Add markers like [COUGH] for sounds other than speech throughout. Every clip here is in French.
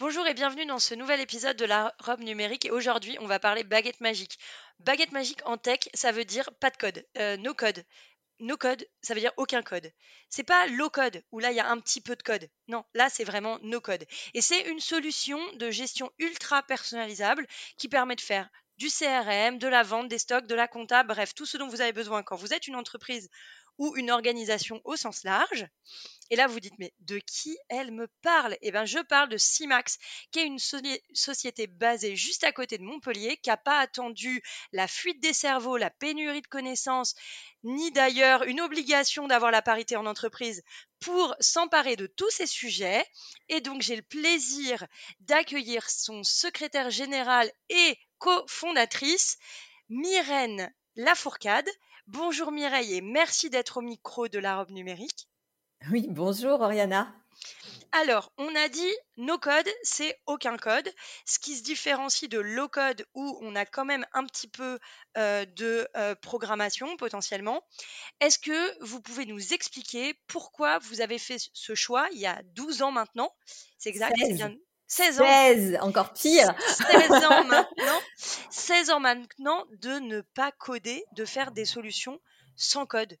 Bonjour et bienvenue dans ce nouvel épisode de la robe numérique. Et aujourd'hui, on va parler baguette magique. Baguette magique en tech, ça veut dire pas de code, euh, no code. No code, ça veut dire aucun code. C'est pas low code où là il y a un petit peu de code. Non, là c'est vraiment no code. Et c'est une solution de gestion ultra personnalisable qui permet de faire du CRM, de la vente, des stocks, de la compta, bref, tout ce dont vous avez besoin quand vous êtes une entreprise ou une organisation au sens large. Et là, vous dites, mais de qui elle me parle? Eh bien, je parle de CIMAX, qui est une société basée juste à côté de Montpellier, qui n'a pas attendu la fuite des cerveaux, la pénurie de connaissances, ni d'ailleurs une obligation d'avoir la parité en entreprise pour s'emparer de tous ces sujets. Et donc, j'ai le plaisir d'accueillir son secrétaire général et cofondatrice, Myrène Lafourcade. Bonjour Mireille et merci d'être au micro de la robe numérique. Oui, bonjour Oriana. Alors, on a dit no code, c'est aucun code. Ce qui se différencie de low code où on a quand même un petit peu euh, de euh, programmation potentiellement. Est-ce que vous pouvez nous expliquer pourquoi vous avez fait ce choix il y a 12 ans maintenant? C'est exact 16 ans. 16, encore pire. 16 ans [LAUGHS] maintenant. 16 ans maintenant de ne pas coder, de faire des solutions sans code.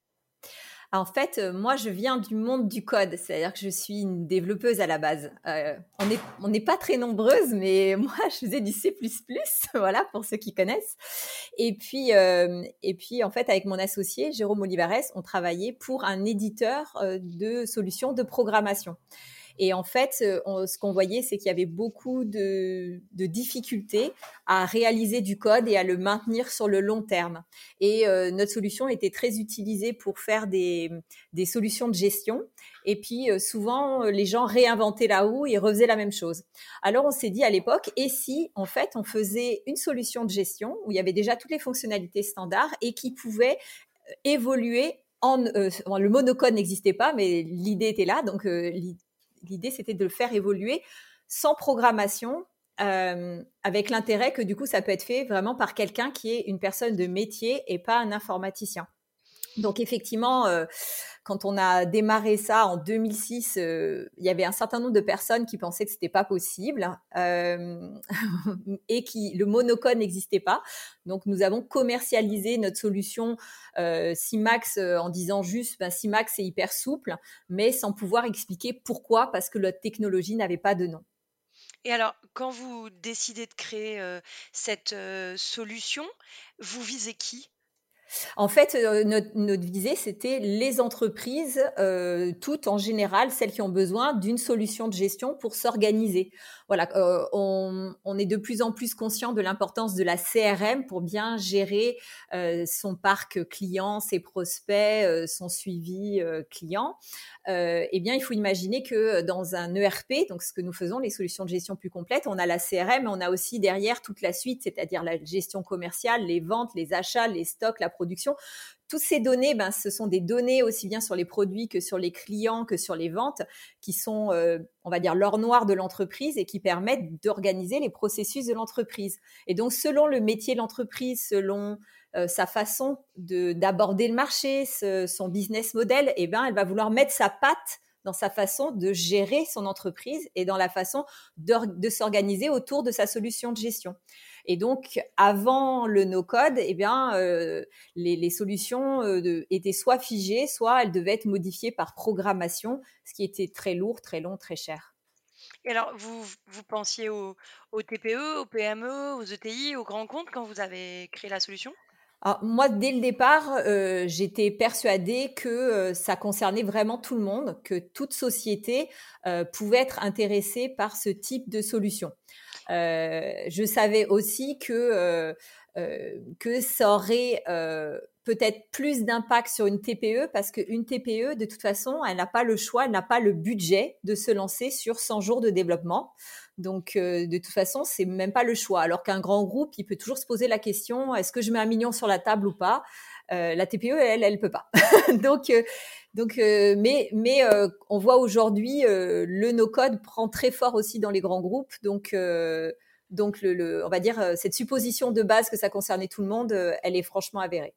En fait, euh, moi, je viens du monde du code, c'est-à-dire que je suis une développeuse à la base. Euh, on n'est pas très nombreuses, mais [LAUGHS] moi, je faisais du C++, [LAUGHS] voilà, pour ceux qui connaissent. Et puis, euh, et puis, en fait, avec mon associé, Jérôme Olivares, on travaillait pour un éditeur de solutions de programmation. Et en fait, euh, ce qu'on voyait, c'est qu'il y avait beaucoup de, difficultés à réaliser du code et à le maintenir sur le long terme. Et euh, notre solution était très utilisée pour faire des, solutions de gestion. Et puis euh, souvent, les gens réinventaient la roue et refaisaient la même chose. Alors on s'est dit à l'époque, et si en fait on faisait une solution de gestion où il y avait déjà toutes les fonctionnalités standards et qui pouvait évoluer le monocode n'existait pas, mais l'idée était là. Donc, l'idée, c'était de le faire évoluer sans programmation, euh, avec l'intérêt que du coup, ça peut être fait vraiment par quelqu'un qui est une personne de métier et pas un informaticien. Donc effectivement, euh, quand on a démarré ça en 2006, euh, il y avait un certain nombre de personnes qui pensaient que c'était pas possible [LAUGHS] et qui le monocode n'existait pas. Donc nous avons commercialisé notre solution CIMAX en disant juste ben, CIMAX c'est hyper souple, mais sans pouvoir expliquer pourquoi parce que la technologie n'avait pas de nom. Et alors, quand vous décidez de créer cette solution, vous visez qui? En fait, euh, notre, visée, c'était les entreprises, euh, toutes en général, celles qui ont besoin d'une solution de gestion pour s'organiser. Voilà, euh, on, est de plus en plus conscient de l'importance de la CRM pour bien gérer son parc client, ses prospects, son suivi client. eh bien, il faut imaginer que dans un ERP, donc ce que nous faisons, les solutions de gestion plus complètes, on a la CRM, mais on a aussi derrière toute la suite, c'est-à-dire la gestion commerciale, les ventes, les achats, les stocks, la Toutes ces données, ben, ce sont des données aussi bien sur les produits que sur les clients, que sur les ventes, qui sont, euh, on va dire, l'or noir de l'entreprise et qui permettent d'organiser les processus de l'entreprise. Et donc, selon le métier de l'entreprise, selon euh, sa façon d'aborder le marché, son business model, eh ben, elle va vouloir mettre sa patte dans sa façon de gérer son entreprise et dans la façon de s'organiser autour de sa solution de gestion. Et donc, avant le no-code, eh bien, euh, les, solutions euh, étaient soit figées, soit elles devaient être modifiées par programmation, ce qui était très lourd, très long, très cher. Et alors, vous, vous pensiez aux, TPE, aux PME, aux ETI, aux grands comptes quand vous avez créé la solution? Moi, dès le départ, euh, j'étais persuadée que ça concernait vraiment tout le monde, que toute société pouvait être intéressée par ce type de solution. Euh, je savais aussi que, euh, euh, que ça aurait peut-être plus d'impact sur une TPE parce qu'une TPE, de toute façon, elle n'a pas le choix, elle n'a pas le budget de se lancer sur 100 jours de développement. Donc, euh, de toute façon, c'est même pas le choix. Alors qu'un grand groupe, il peut toujours se poser la question est-ce que je mets un million sur la table ou pas? Euh, La TPE, elle, elle peut pas. [LAUGHS] donc, euh, donc, mais, mais on voit aujourd'hui le no-code prend très fort aussi dans les grands groupes. Donc, donc le, on va dire cette supposition de base que ça concernait tout le monde, elle est franchement avérée.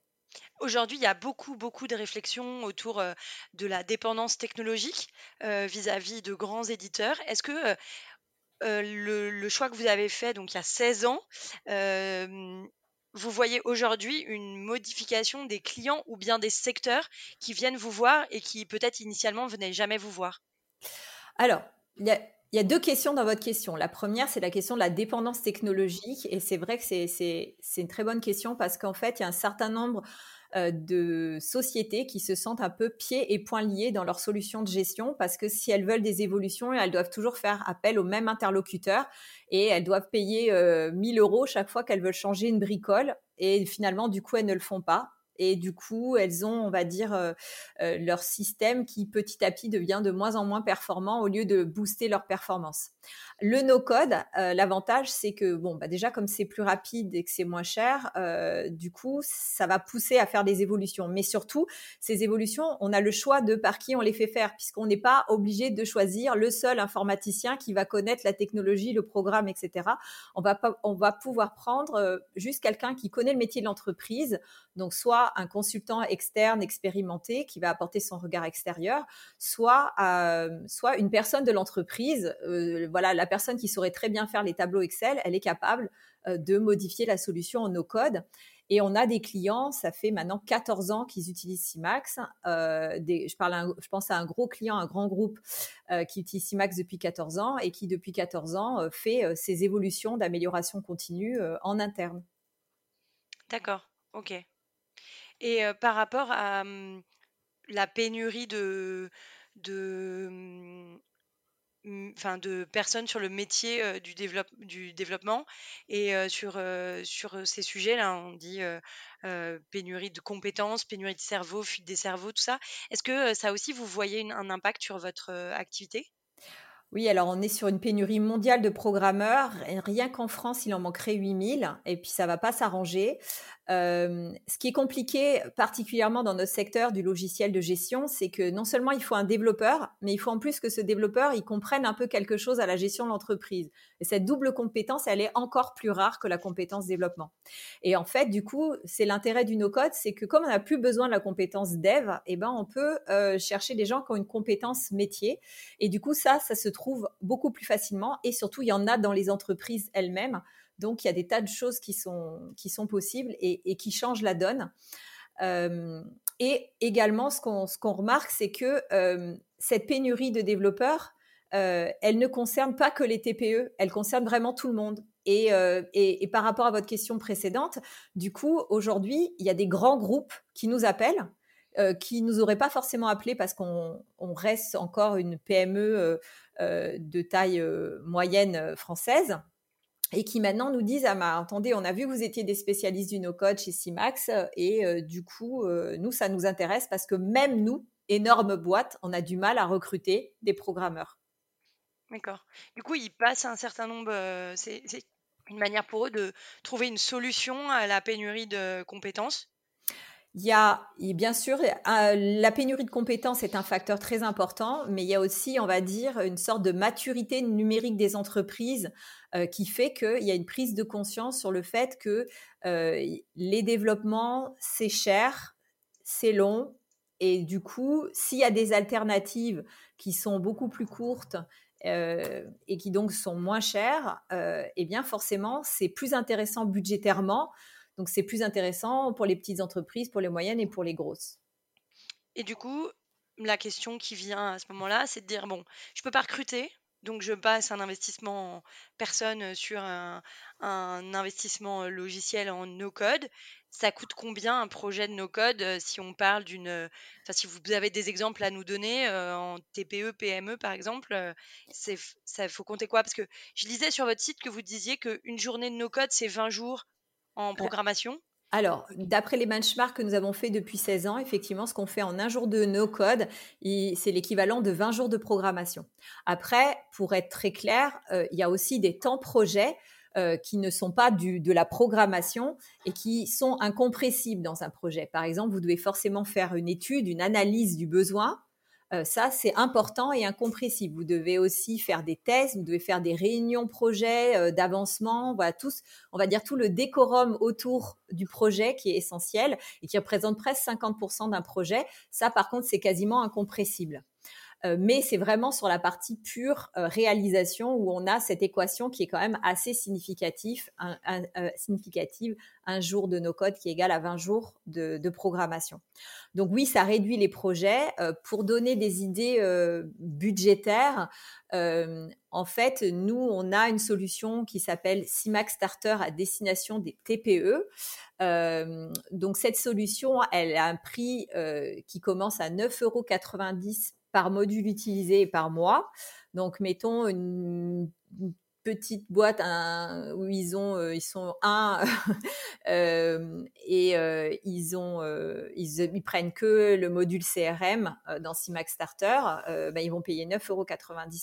Aujourd'hui, il y a beaucoup, beaucoup de réflexions autour de la dépendance technologique vis-à-vis de grands éditeurs. Est-ce que le, choix que vous avez fait, donc il y a 16 ans, vous voyez aujourd'hui une modification des clients ou bien des secteurs qui viennent vous voir et qui peut-être initialement venaient jamais vous voir? Alors, il y a, deux questions dans votre question. La première, c'est la question de la dépendance technologique. Et c'est vrai que c'est une très bonne question parce qu'en fait, il y a un certain nombre euh, de sociétés qui se sentent un peu pieds et poings liés dans leur solution de gestion parce que si elles veulent des évolutions, elles doivent toujours faire appel au même interlocuteur et elles doivent payer 1000 euh, euros chaque fois qu'elles veulent changer une bricole et finalement, du coup, elles ne le font pas et du coup, elles ont, on va dire, euh, euh, leur système qui petit à petit devient de moins en moins performant au lieu de booster leur performance. Le no-code, euh, l'avantage, c'est que, bon, bah déjà, comme c'est plus rapide et que c'est moins cher, du coup, ça va pousser à faire des évolutions. Mais surtout, ces évolutions, on a le choix de par qui on les fait faire, puisqu'on n'est pas obligé de choisir le seul informaticien qui va connaître la technologie, le programme, etc. On va, pas, on va pouvoir prendre juste quelqu'un qui connaît le métier de l'entreprise, donc soit un consultant externe expérimenté qui va apporter son regard extérieur, soit, euh, soit une personne de l'entreprise. Euh, voilà, la personne qui saurait très bien faire les tableaux Excel, elle est capable euh, de modifier la solution en no-code. Et on a des clients, ça fait maintenant 14 ans qu'ils utilisent CIMAX. je, parle je pense à un gros client, un grand groupe qui utilise CIMAX depuis 14 ans et qui, depuis 14 ans, fait ces évolutions d'amélioration continue en interne. D'accord, ok. Et par rapport à la pénurie de, de, enfin, de personnes sur le métier du, du développement et sur, sur ces sujets-là, on dit pénurie de compétences, pénurie de cerveau, fuite des cerveaux, tout ça. Est-ce que ça aussi, vous voyez un impact sur votre activité? Oui, alors on est sur une pénurie mondiale de programmeurs. rien qu'en France, il en manquerait 8000 et puis ça va pas s'arranger. Ce qui est compliqué, particulièrement dans notre secteur du logiciel de gestion, c'est que non seulement il faut un développeur, mais il faut en plus que ce développeur, il comprenne un peu quelque chose à la gestion de l'entreprise. Et cette double compétence, elle est encore plus rare que la compétence développement. Et en fait, du coup, c'est l'intérêt du no-code, c'est que comme on n'a plus besoin de la compétence dev, eh ben, on peut chercher des gens qui ont une compétence métier. Et du coup, ça, ça se trouve beaucoup plus facilement et surtout, il y en a dans les entreprises elles-mêmes. Donc, il y a des tas de choses qui sont, possibles et, qui changent la donne. Euh, et également, ce qu'on remarque, c'est que euh, cette pénurie de développeurs, euh, elle ne concerne pas que les TPE, elle concerne vraiment tout le monde. Et, par rapport à votre question précédente, du coup, aujourd'hui, il y a des grands groupes qui nous appellent euh, qui nous auraient pas forcément appelé parce qu'on reste encore une PME de taille moyenne française et qui maintenant nous disent ah bah, attendez on a vu que vous étiez des spécialistes du no code chez Simax et du coup nous ça nous intéresse parce que même nous énorme boîte on a du mal à recruter des programmeurs. D'accord. Du coup, ils passent un certain nombre. c'est une manière pour eux de trouver une solution à la pénurie de compétences il y a, bien sûr, euh, la pénurie de compétences est un facteur très important, mais il y a aussi, on va dire, une sorte de maturité numérique des entreprises euh, qui fait qu'il y a une prise de conscience sur le fait que euh, les développements, c'est cher, c'est long, et du coup, s'il y a des alternatives qui sont beaucoup plus courtes et qui donc sont moins chères, eh bien forcément, c'est plus intéressant budgétairement donc c'est plus intéressant pour les petites entreprises, pour les moyennes et pour les grosses. Et du coup, la question qui vient à ce moment-là, c'est de dire bon, je peux pas recruter, donc je passe un investissement en personne sur un, investissement logiciel en no-code. Ça coûte combien un projet de no-code euh, si on parle d'une... Enfin, si vous avez des exemples à nous donner euh, en TPE, PME par exemple, euh, c'est ça faut compter quoi? Parce que je lisais sur votre site que vous disiez qu'une journée de no-code, c'est 20 jours en programmation? alors, d'après les benchmarks que nous avons fait depuis 16 ans, effectivement, ce qu'on fait en un jour de no-code, c'est l'équivalent de 20 jours de programmation. Après, pour être très clair, euh, il y a aussi des temps projets euh, qui ne sont pas du, de la programmation et qui sont incompressibles dans un projet. Par exemple, vous devez forcément faire une étude, une analyse du besoin euh, ça, c'est important et incompressible. Vous devez aussi faire des tests, vous devez faire des réunions projets euh, d'avancement, voilà, tous, on va dire tout le décorum autour du projet qui est essentiel et qui représente presque 50% d'un projet. Ça, par contre, c'est quasiment incompressible. Euh, mais c'est vraiment sur la partie pure euh, réalisation où on a cette équation qui est quand même assez significative, un, euh, significative, un jour de nos codes qui est égal à 20 jours de, programmation. Donc oui, ça réduit les projets. pour donner des idées budgétaires, en fait, nous, on a une solution qui s'appelle CIMAX Starter à destination des TPE. donc cette solution, elle a un prix qui commence à 9,90 euros par module utilisé par mois. Donc, mettons une, petite boîte où ils ont euh, ils sont un [LAUGHS] euh, et euh, ils ont ils, prennent que le module CRM dans CIMAX Starter ben, ils vont payer 9,90 euros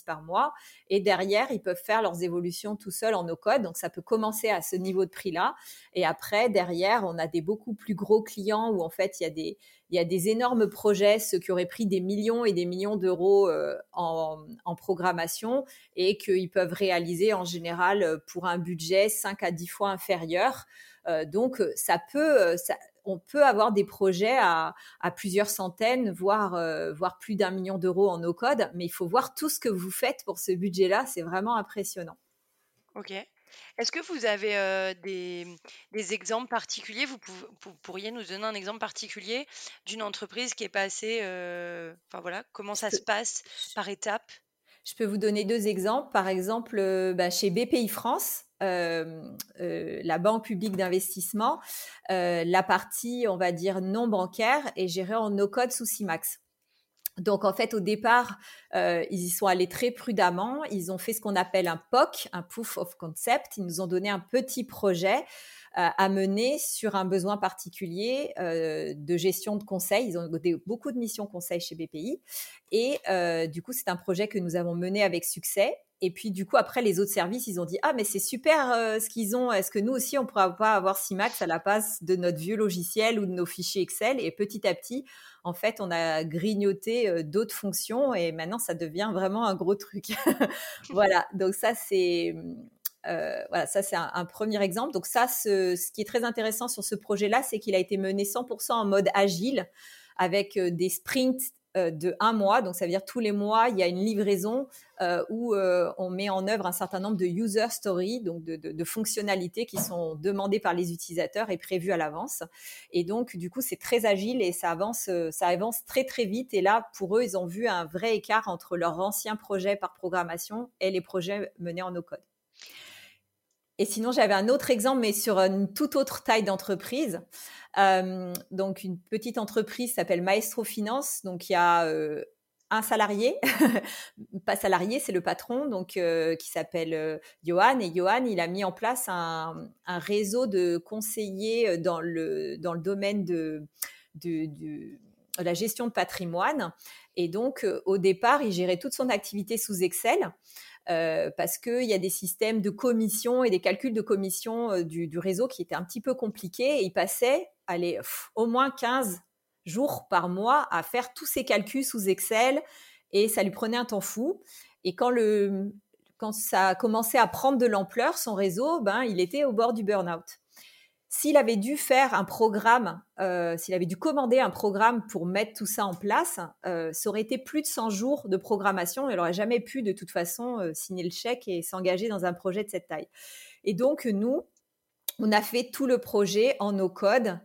par mois. Et derrière ils peuvent faire leurs évolutions tout seuls en no code donc ça peut commencer à ce niveau de prix là et après derrière on a des beaucoup plus gros clients où en fait il y a des il y a des énormes projets, ceux qui auraient pris des millions et des millions d'euros euh, en, programmation et qu'ils peuvent réaliser en général euh, pour un budget 5 à 10 fois inférieur. Euh, donc, ça peut, on peut avoir des projets à, plusieurs centaines, voire, voire plus d'un million d'euros en no-code, mais il faut voir tout ce que vous faites pour ce budget-là. C'est vraiment impressionnant. Ok. Est-ce que vous avez des, exemples particuliers? Vous, pourriez nous donner un exemple particulier d'une entreprise qui est passée, enfin voilà, comment ça se passe par étapes? Je peux vous donner deux exemples. Par exemple, bah, chez BPI France, la banque publique d'investissement, la partie, on va dire, non bancaire est gérée en no-code sous CIMAX. Donc en fait, au départ, euh, ils y sont allés très prudemment. Ils ont fait ce qu'on appelle un POC, un Proof of Concept. Ils nous ont donné un petit projet euh, à mener sur un besoin particulier euh, de gestion de conseil. Ils ont beaucoup de missions conseil chez BPI. Et du coup, c'est un projet que nous avons mené avec succès. Et puis du coup, après, les autres services, ils ont dit ah mais c'est super ce qu'ils ont. Est-ce que nous aussi, on pourra pas avoir CIMAX à la place de notre vieux logiciel ou de nos fichiers Excel? Et petit à petit, en fait, on a grignoté d'autres fonctions et maintenant, ça devient vraiment un gros truc. [LAUGHS] voilà. Donc ça, c'est voilà, ça c'est un, premier exemple. Donc ça, ce, qui est très intéressant sur ce projet-là, c'est qu'il a été mené 100% en mode agile, avec des sprints euh, de un mois. Donc, ça veut dire tous les mois, il y a une livraison euh, où euh, on met en œuvre un certain nombre de user stories, donc de, fonctionnalités qui sont demandées par les utilisateurs et prévues à l'avance. Et donc, du coup, c'est très agile et ça avance, ça avance très très vite. Et là, pour eux, ils ont vu un vrai écart entre leurs anciens projets par programmation et les projets menés en no-code. Et sinon, j'avais un autre exemple, mais sur une toute autre taille d'entreprise. Euh, donc, une petite entreprise s'appelle Maestro Finance. Donc, il y a euh, un salarié, [LAUGHS] pas salarié, c'est le patron, donc euh, qui s'appelle Johan. Et Johan, il a mis en place un, réseau de conseillers dans le, dans le domaine de, de la gestion de patrimoine. Et donc, au départ, il gérait toute son activité sous Excel. Euh, parce qu'il y a des systèmes de commission et des calculs de commission euh, du, réseau qui étaient un petit peu compliqués. Et il passait allez, au moins 15 jours par mois à faire tous ces calculs sous Excel et ça lui prenait un temps fou. Et quand, le, quand ça a commencé à prendre de l'ampleur, son réseau, ben, il était au bord du burn-out. S'il avait dû faire un programme, euh, s'il avait dû commander un programme pour mettre tout ça en place, euh, ça aurait été plus de 100 jours de programmation. Il n'aurait jamais pu de toute façon euh, signer le chèque et s'engager dans un projet de cette taille. Et donc, nous, on a fait tout le projet en no code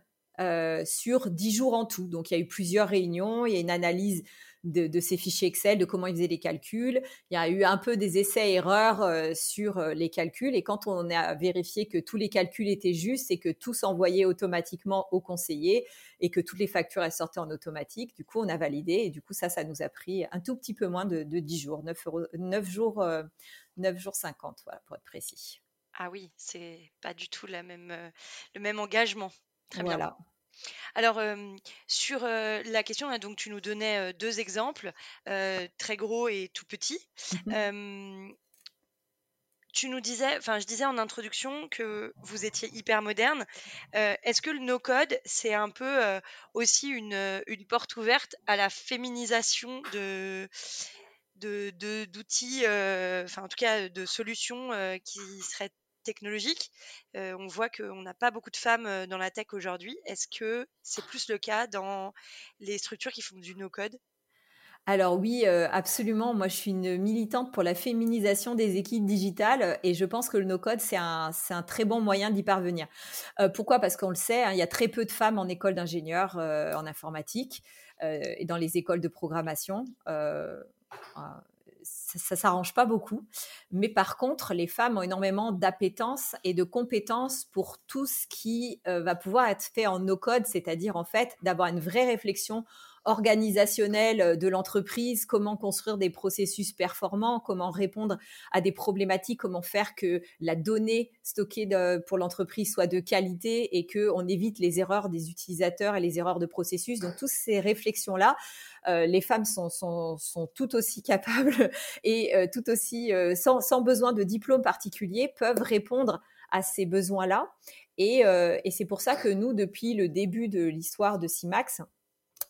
sur 10 jours en tout. Donc, il y a eu plusieurs réunions, il y a une analyse de, ces fichiers Excel, de comment ils faisaient les calculs. Il y a eu un peu des essais-erreurs euh, sur euh, les calculs. Et quand on a vérifié que tous les calculs étaient justes et que tout s'envoyait automatiquement au conseiller et que toutes les factures elles sortaient en automatique, du coup, on a validé. Et du coup, ça, ça nous a pris un tout petit peu moins de, 10 jours, 9, jours, 9 euh, jours 50, voilà, pour être précis. Ah oui, c'est pas du tout la même, le même engagement. Très bien. Alors, sur la question, hein, donc tu nous donnais deux exemples, très gros et tout petit. Mmh tu nous disais, enfin, je disais en introduction que vous étiez hyper moderne. Est-ce que le no-code, c'est un peu aussi une, une, porte ouverte à la féminisation de d'outils, enfin en tout cas de solutions qui seraient technologique. Euh, on voit qu'on n'a pas beaucoup de femmes euh, dans la tech aujourd'hui. Est-ce que c'est plus le cas dans les structures qui font du no-code? Alors oui, euh, absolument. Moi, je suis une militante pour la féminisation des équipes digitales et je pense que le no-code, c'est un, très bon moyen d'y parvenir. pourquoi? Parce qu'on le sait, hein, il y a très peu de femmes en école d'ingénieur en informatique et dans les écoles de programmation ça, s'arrange pas beaucoup. Mais par contre, les femmes ont énormément d'appétence et de compétences pour tout ce qui euh, va pouvoir être fait en no-code, c'est-à-dire en fait d'avoir une vraie réflexion organisationnelle euh, de l'entreprise, comment construire des processus performants, comment répondre à des problématiques, comment faire que la donnée stockée pour l'entreprise soit de qualité et qu'on évite les erreurs des utilisateurs et les erreurs de processus. Donc, toutes ces réflexions-là, euh, les femmes sont, tout aussi capables [LAUGHS] et euh, tout aussi, sans, sans, besoin de diplôme particulier, peuvent répondre à ces besoins-là. Et, et c'est pour ça que nous, depuis le début de l'histoire de CIMAX,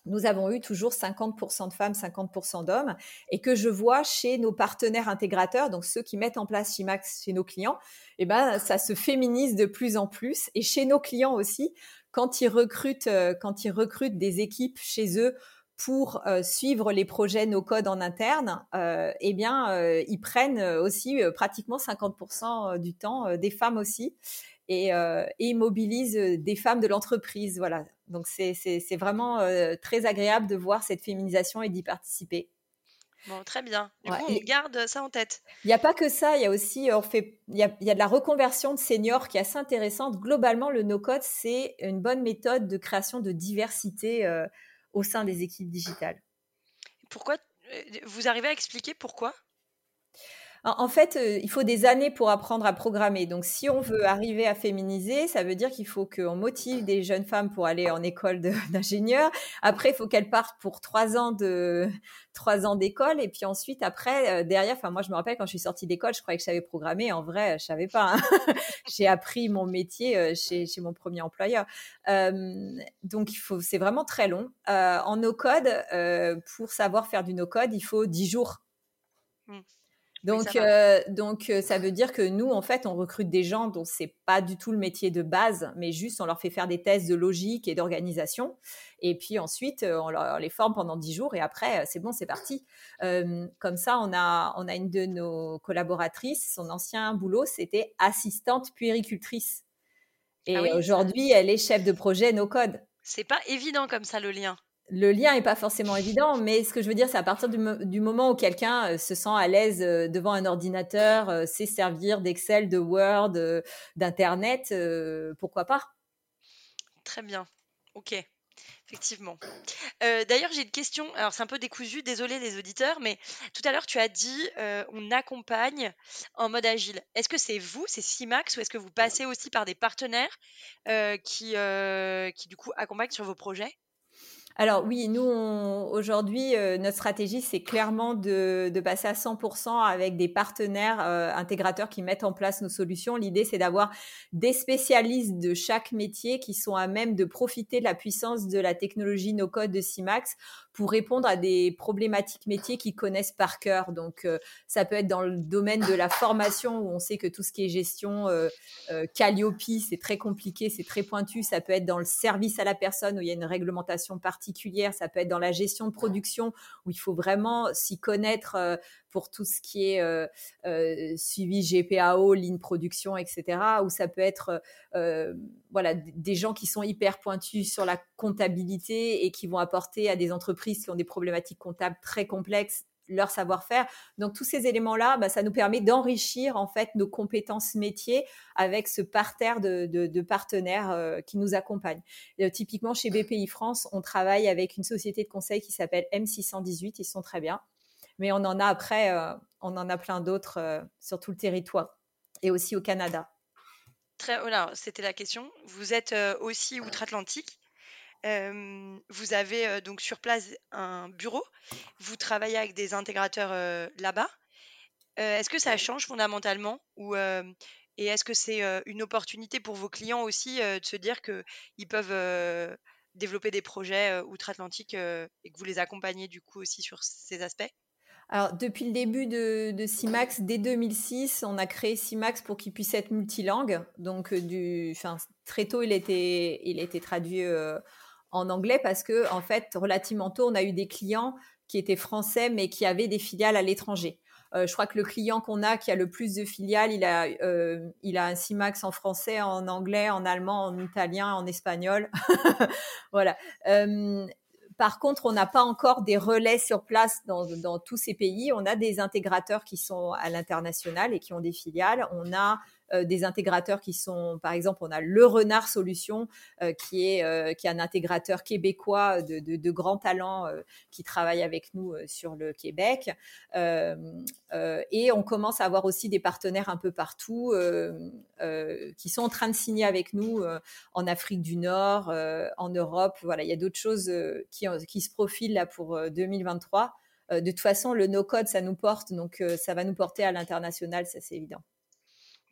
nous avons eu toujours 50% de femmes, 50% d'hommes, et que je vois chez nos partenaires intégrateurs, donc ceux qui mettent en place Chimax chez nos clients, eh ben, ça se féminise de plus en plus. Et chez nos clients aussi, quand ils recrutent, euh, quand ils recrutent des équipes chez eux pour euh, suivre les projets no code en interne, euh, eh bien, ils prennent aussi pratiquement 50% du temps des femmes aussi. Et, et, ils mobilisent des femmes de l'entreprise. Voilà, donc c'est vraiment euh, très agréable de voir cette féminisation et d'y participer. Bon, très bien. Du coup, on garde ça en tête. Il n'y a pas que ça, il y a aussi, on fait, il y a, y a, de la reconversion de seniors qui est assez intéressante. Globalement, le no-code, c'est une bonne méthode de création de diversité euh, au sein des équipes digitales. Pourquoi euh, Vous arrivez à expliquer pourquoi? En fait, euh, il faut des années pour apprendre à programmer. Donc, si on veut arriver à féminiser, ça veut dire qu'il faut qu'on motive des jeunes femmes pour aller en école [LAUGHS] d'ingénieur. Après, il faut qu'elles partent pour trois ans de trois ans d'école. Et puis ensuite, après, euh, derrière, enfin, moi, je me rappelle quand je suis sortie d'école, je croyais que je savais programmer. En vrai, je savais pas. Hein. [LAUGHS] J'ai appris mon métier euh, chez, mon premier employeur. donc, il faut, c'est vraiment très long. en no-code, pour savoir faire du no-code, il faut dix jours. Mmh. Donc, euh, donc euh, ça veut dire que nous, en fait, on recrute des gens dont c'est pas du tout le métier de base, mais juste on leur fait faire des tests de logique et d'organisation. Et puis ensuite, euh, on, leur, les forme pendant dix jours et après, c'est bon, c'est parti. comme ça, on a, on a une de nos collaboratrices, son ancien boulot, c'était assistante puéricultrice. Et ah aujourd'hui, elle est chef de projet No Code. C'est pas évident comme ça le lien le lien n'est pas forcément évident, mais ce que je veux dire, c'est à partir du, moment où quelqu'un euh, se sent à l'aise euh, devant un ordinateur, euh, sait servir d'Excel, de Word, d'Internet, pourquoi pas? Très bien. Ok. Effectivement. D'ailleurs, j'ai une question. Alors, c'est un peu décousu, désolé les auditeurs, mais tout à l'heure, tu as dit on accompagne en mode agile. Est-ce que c'est vous, c'est CIMAX, ou est-ce que vous passez aussi par des partenaires qui, qui, du coup, accompagnent sur vos projets? Alors oui, nous, aujourd'hui, euh, notre stratégie, c'est clairement de, passer à 100% avec des partenaires euh, intégrateurs qui mettent en place nos solutions. L'idée, c'est d'avoir des spécialistes de chaque métier qui sont à même de profiter de la puissance de la technologie no-code de CIMAX pour répondre à des problématiques métiers qu'ils connaissent par cœur. Donc, euh, ça peut être dans le domaine de la formation où on sait que tout ce qui est gestion Calliope, c'est très compliqué, c'est très pointu. Ça peut être dans le service à la personne où il y a une réglementation particulière ça peut être dans la gestion de production où il faut vraiment s'y connaître euh, pour tout ce qui est euh, euh, suivi GPAO, ligne production, etc. Ou ça peut être voilà des gens qui sont hyper pointus sur la comptabilité et qui vont apporter à des entreprises qui ont des problématiques comptables très complexes leur savoir-faire. Donc tous ces éléments-là, bah, ça nous permet d'enrichir en fait nos compétences métiers avec ce parterre de, partenaires euh, qui nous accompagnent. Euh, typiquement chez BPI France, on travaille avec une société de conseil qui s'appelle M618. Ils sont très bien, mais on en a après, euh, on en a plein d'autres sur tout le territoire et aussi au Canada. Très, voilà, c'était la question. Vous êtes aussi outre-Atlantique? Vous avez donc sur place un bureau. Vous travaillez avec des intégrateurs là-bas. est-ce que ça change fondamentalement ou et est-ce que c'est une opportunité pour vos clients aussi de se dire qu'ils peuvent développer des projets outre-Atlantique et que vous les accompagnez du coup aussi sur ces aspects? Alors, depuis le début de, de, CIMAX, dès 2006, on a créé CIMAX pour qu'il puisse être multilingue. Donc, du, très tôt, il a été, il a traduit en anglais parce que, en fait, relativement tôt, on a eu des clients qui étaient français mais qui avaient des filiales à l'étranger. Euh, je crois que le client qu'on a qui a le plus de filiales, il a, euh, il a un CIMAX en français, en anglais, en allemand, en italien, en espagnol. [LAUGHS] voilà. Euh, par contre, on n'a pas encore des relais sur place dans, dans, tous ces pays. On a des intégrateurs qui sont à l'international et qui ont des filiales. On a euh, des intégrateurs qui sont, par exemple, on a Le Renard Solutions, euh, qui, est, euh, qui est un intégrateur québécois de, de, de grands talents qui travaille avec nous sur le Québec. et on commence à avoir aussi des partenaires un peu partout qui sont en train de signer avec nous en Afrique du Nord, en Europe. Voilà, il y a d'autres choses qui, qui se profilent là pour 2023. de toute façon, le no-code, ça nous porte, donc ça va nous porter à l'international, ça c'est évident.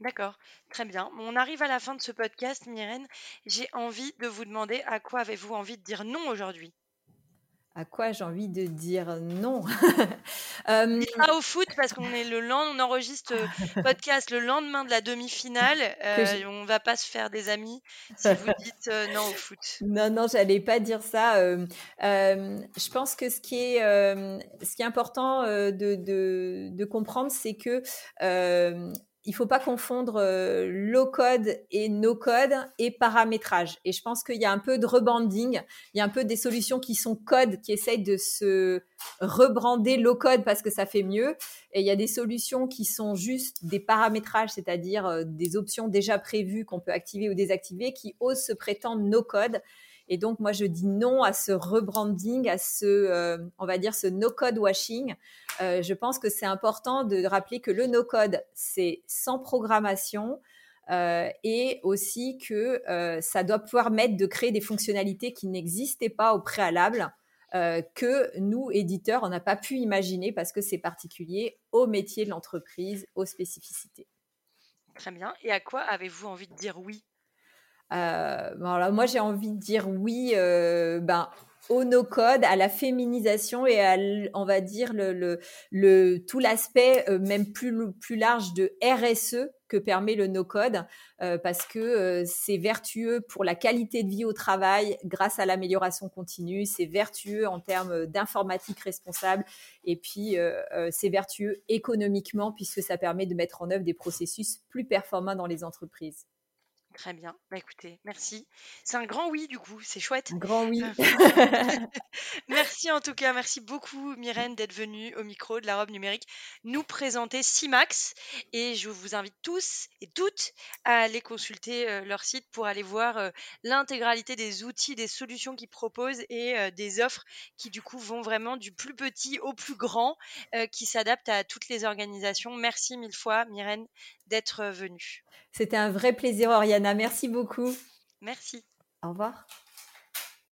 D'accord, très bien. On arrive à la fin de ce podcast, Myrène. J'ai envie de vous demander à quoi avez-vous envie de dire non aujourd'hui? À quoi j'ai envie de dire non? [LAUGHS] Euh... Pas au foot parce qu'on est le lendemain, on enregistre euh, podcast le lendemain de la demi-finale. [LAUGHS] Euh, On va pas se faire des amis si vous dites euh, non au foot. [LAUGHS] Non, non, j'allais pas dire ça. Euh, je pense que ce qui est, ce qui est important de, de, de comprendre, c'est que il faut pas confondre euh, low code et no code et paramétrage. Et je pense qu'il y a un peu de rebanding, il y a un peu des solutions qui sont code, qui essayent de se rebrander low code parce que ça fait mieux. Et il y a des solutions qui sont juste des paramétrages, c'est-à-dire euh, des options déjà prévues qu'on peut activer ou désactiver, qui osent se prétendre no code. Et donc, moi, je dis non à ce rebranding, à ce, euh, on va dire, ce no-code washing. Euh, je pense que c'est important de rappeler que le no-code, c'est sans programmation. Euh, et aussi que ça doit pouvoir mettre de créer des fonctionnalités qui n'existaient pas au préalable, que nous, éditeurs, on n'a pas pu imaginer parce que c'est particulier au métier de l'entreprise, aux spécificités. Très bien. Et à quoi avez-vous envie de dire oui? Euh, moi, j'ai envie de dire oui euh, ben, au no-code, à la féminisation et à, on va dire, le, tout l'aspect euh, même plus, plus large de RSE que permet le no-code, parce que c'est vertueux pour la qualité de vie au travail grâce à l'amélioration continue, c'est vertueux en termes d'informatique responsable, et puis c'est vertueux économiquement puisque ça permet de mettre en œuvre des processus plus performants dans les entreprises. Très bien. Bah, écoutez, merci. C'est un grand oui, du coup. C'est chouette. Un grand oui. [LAUGHS] [LAUGHS] merci en tout cas. Merci beaucoup, Myrène, d'être venue au micro de la robe numérique nous présenter CIMAX. Et je vous invite tous et toutes à aller consulter euh, leur site pour aller voir euh, l'intégralité des outils, des solutions qu'ils proposent et euh, des offres qui, du coup, vont vraiment du plus petit au plus grand, qui s'adaptent à toutes les organisations. Merci mille fois, Myrène, d'être venue. C'était un vrai plaisir, Oriana. Merci beaucoup. Merci. Au revoir.